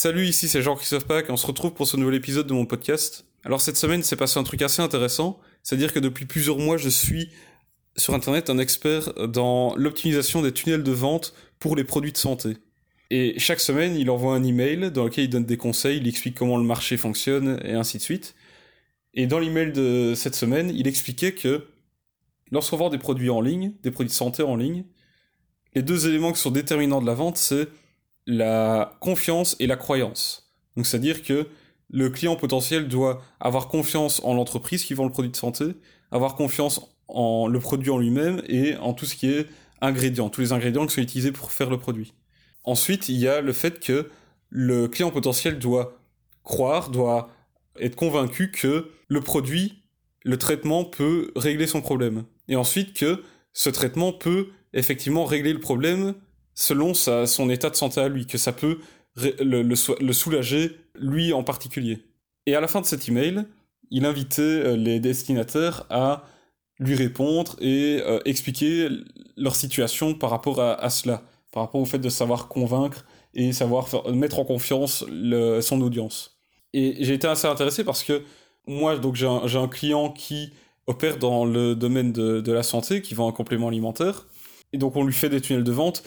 Salut, ici c'est Jean-Christophe Pack on se retrouve pour ce nouvel épisode de mon podcast. Alors cette semaine, c'est passé un truc assez intéressant, c'est-à-dire que depuis plusieurs mois, je suis sur internet un expert dans l'optimisation des tunnels de vente pour les produits de santé. Et chaque semaine, il envoie un email dans lequel il donne des conseils, il explique comment le marché fonctionne et ainsi de suite. Et dans l'email de cette semaine, il expliquait que lorsqu'on vend des produits en ligne, des produits de santé en ligne, les deux éléments qui sont déterminants de la vente, c'est la confiance et la croyance. Donc c'est-à-dire que le client potentiel doit avoir confiance en l'entreprise qui vend le produit de santé, avoir confiance en le produit en lui-même et en tout ce qui est ingrédients, tous les ingrédients qui sont utilisés pour faire le produit. Ensuite, il y a le fait que le client potentiel doit croire, doit être convaincu que le produit, le traitement peut régler son problème. Et ensuite que ce traitement peut effectivement régler le problème selon son état de santé à lui, que ça peut le, soulager lui en particulier. Et à la fin de cet email, il invitait euh, les destinataires à lui répondre et euh, expliquer leur situation par rapport à, cela, par rapport au fait de savoir convaincre et savoir mettre en confiance son audience. Et j'ai été assez intéressé parce que moi, donc j'ai un, client qui opère dans le domaine de, de, la santé, qui vend un complément alimentaire, et donc on lui fait des tunnels de vente,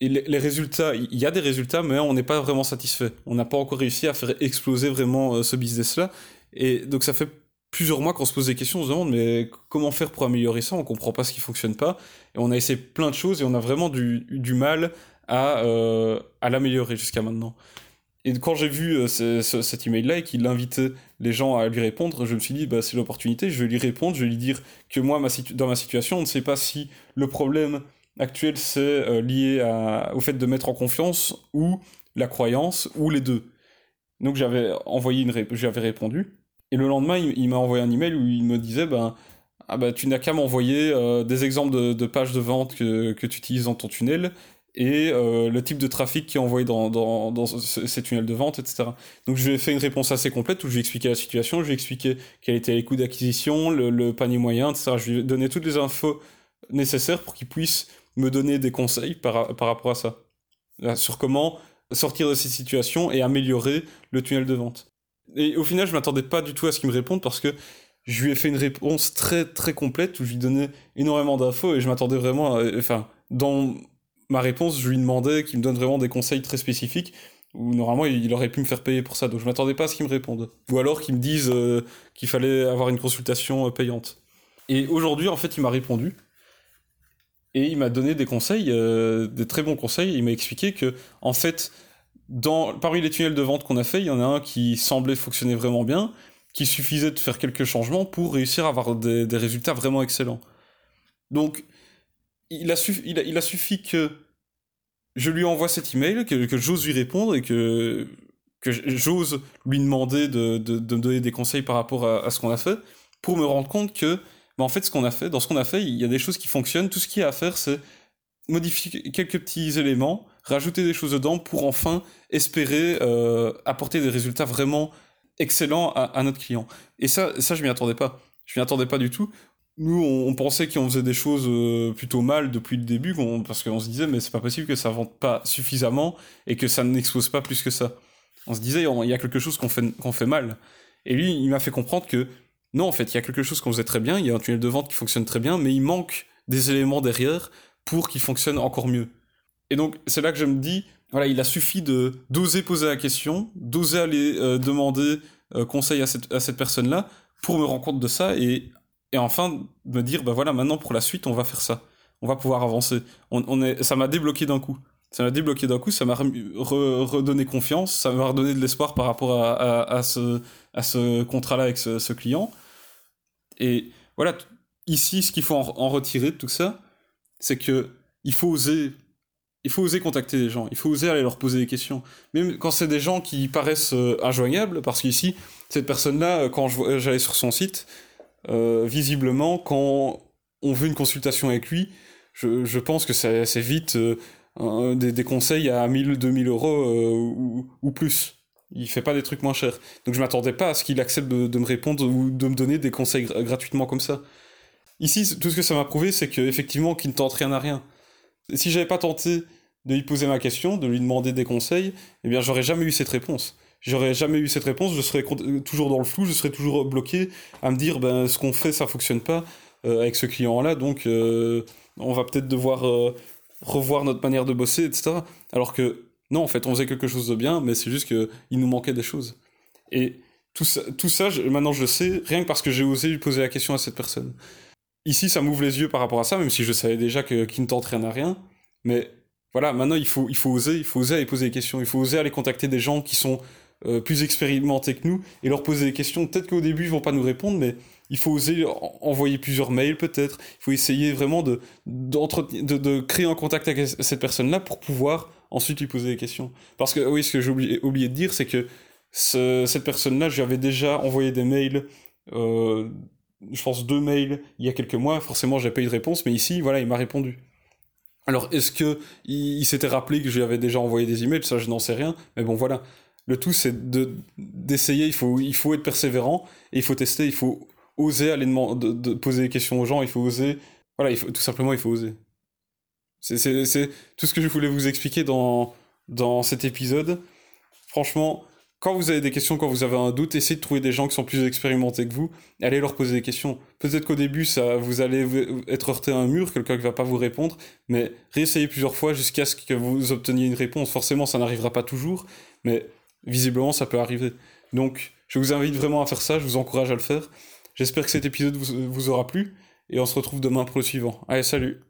et les, résultats, il y a des résultats, mais on n'est pas vraiment satisfait. On n'a pas encore réussi à faire exploser vraiment euh, ce business-là. Et donc ça fait plusieurs mois qu'on se pose des questions, on se demande mais comment faire pour améliorer ça? On comprend pas ce qui fonctionne pas. Et on a essayé plein de choses et on a vraiment du, du mal à, euh, à l'améliorer jusqu'à maintenant. Et quand j'ai vu euh, cet email-là et qu'il invitait les gens à lui répondre, je me suis dit, bah, c'est l'opportunité, je vais lui répondre, je vais lui dire que moi, dans ma situation, on ne sait pas si le problème actuel, c'est euh, lié au fait de mettre en confiance ou la croyance ou les deux. Donc j'avais envoyé une j'avais répondu et le lendemain il, m'a envoyé un email où il me disait ben ah bah, tu n'as qu'à m'envoyer euh, des exemples de, pages de vente que, que tu utilises dans ton tunnel et euh, le type de trafic qui est envoyé dans, dans, dans ces tunnels de vente, etc. Donc je lui ai fait une réponse assez complète où je lui expliqué la situation, je lui expliqué quel était les coûts d'acquisition, le, le, panier moyen, etc. Je lui ai donné toutes les infos nécessaires pour qu'il puisse me donner des conseils par, par rapport à ça. sur comment sortir de ces situations et améliorer le tunnel de vente. Et au final, je m'attendais pas du tout à ce qu'il me réponde parce que je lui ai fait une réponse très très complète où je lui donnais énormément d'infos et je m'attendais vraiment à, enfin, dans ma réponse, je lui demandais qu'il me donne vraiment des conseils très spécifiques où normalement il aurait pu me faire payer pour ça. Donc je m'attendais pas à ce qu'il me réponde. Ou alors qu'il me dise euh, qu'il fallait avoir une consultation euh, payante. Et aujourd'hui, en fait, il m'a répondu et il m'a donné des conseils, euh, des très bons conseils. Il m'a expliqué que, en fait, parmi les tunnels de vente qu'on a fait, il y en a un qui semblait fonctionner vraiment bien, qui suffisait de faire quelques changements pour réussir à avoir des, résultats vraiment excellents. Donc, il a, suffi, que je lui envoie cet email, que, j'ose lui répondre et que, j'ose lui demander de, me donner des conseils par rapport à ce qu'on a fait, pour me rendre compte que mais en fait, ce qu'on a fait, dans ce qu'on a fait, il y a des choses qui fonctionnent. Tout ce qu'il y a à faire, c'est modifier quelques petits éléments, rajouter des choses dedans pour enfin espérer euh, apporter des résultats vraiment excellents à, notre client. Et ça, ça je m'y attendais pas. Je m'y attendais pas du tout. Nous, on, pensait qu'on faisait des choses euh, plutôt mal depuis le début, parce qu'on se disait, mais c'est pas possible que ça vende pas suffisamment et que ça n'expose pas plus que ça. On se disait, il y a quelque chose qu'on fait, qu'on fait mal. Et lui, il m'a fait comprendre que non, en fait, il y a quelque chose qu'on faisait très bien, il y a un tunnel de vente qui fonctionne très bien, mais il manque des éléments derrière pour qu'il fonctionne encore mieux. Et donc, c'est là que je me dis, voilà, il a suffi de d'oser poser la question, d'oser aller euh, demander euh, conseil à cette, à cette personne-là pour me rendre compte de ça et, et enfin me dire, bah voilà, maintenant pour la suite, on va faire ça. On va pouvoir avancer. On, est, ça m'a débloqué d'un coup. Ça m'a débloqué d'un coup, ça m'a redonné confiance, ça m'a redonné de l'espoir par rapport à, à, ce, à ce contrat-là avec ce, ce client. Et voilà, ici, ce qu'il faut en, retirer de tout ça, c'est que il faut oser, il faut oser contacter les gens, il faut oser aller leur poser des questions, même quand c'est des gens qui paraissent euh, injoignables, parce qu'ici, cette personne-là, euh, quand j'allais sur son site, euh, visiblement, quand on veut une consultation avec lui, je, pense que c'est vite des, des, conseils à 1000, 2000 euros ou plus. Il fait pas des trucs moins chers. Donc je m'attendais pas à ce qu'il accepte de, me répondre ou de me donner des conseils gratuitement comme ça. Ici, tout ce que ça m'a prouvé, c'est qu'effectivement, qu'il ne tente rien à rien. Si j'avais pas tenté de lui poser ma question, de lui demander des conseils, eh bien, j'aurais jamais eu cette réponse. J'aurais jamais eu cette réponse, je serais toujours dans le flou, je serais toujours bloqué à me dire, ben, ce qu'on fait, ça fonctionne pas euh, avec ce client-là, donc euh, on va peut-être devoir euh, revoir notre manière de bosser, etc. Alors que, non, en fait, on faisait quelque chose de bien, mais c'est juste qu'il nous manquait des choses. Et tout ça, tout ça maintenant je le sais, rien que parce que j'ai osé poser la question à cette personne. Ici, ça m'ouvre les yeux par rapport à ça, même si je savais déjà qu'il ne tente rien à rien. Mais voilà, maintenant, il faut, il faut oser, il faut oser aller poser des questions, il faut oser aller contacter des gens qui sont euh, plus expérimentés que nous et leur poser des questions. Peut-être qu'au début, ils vont pas nous répondre, mais il faut oser envoyer plusieurs mails, peut-être. Il faut essayer vraiment de, de, créer un contact avec cette personne-là pour pouvoir ensuite lui poser des questions. Parce que, oui, ce que j'ai oublié, oublié, de dire, c'est que cette personne-là, je lui avais déjà envoyé des mails. Euh, je pense deux mails il y a quelques mois, forcément j'ai pas eu de réponse, mais ici, voilà, il m'a répondu. Alors, est-ce que il, s'était rappelé que je lui avais déjà envoyé des emails? Ça, je n'en sais rien. Mais bon, voilà. Le tout, c'est de, d'essayer. Il faut, il faut être persévérant et il faut tester. Il faut oser aller demander, de, poser des questions aux gens. Il faut oser. Voilà, tout simplement, il faut oser. C'est, tout ce que je voulais vous expliquer dans, dans cet épisode. Franchement, quand vous avez des questions, quand vous avez un doute, essayez de trouver des gens qui sont plus expérimentés que vous, allez leur poser des questions. Peut-être qu'au début, ça, vous allez être heurté à un mur, quelqu'un qui va pas vous répondre, mais réessayez plusieurs fois jusqu'à ce que vous obteniez une réponse. Forcément, ça n'arrivera pas toujours, mais visiblement, ça peut arriver. Donc, je vous invite vraiment à faire ça, je vous encourage à le faire. J'espère que cet épisode vous, vous aura plu, et on se retrouve demain pour le suivant. Allez, salut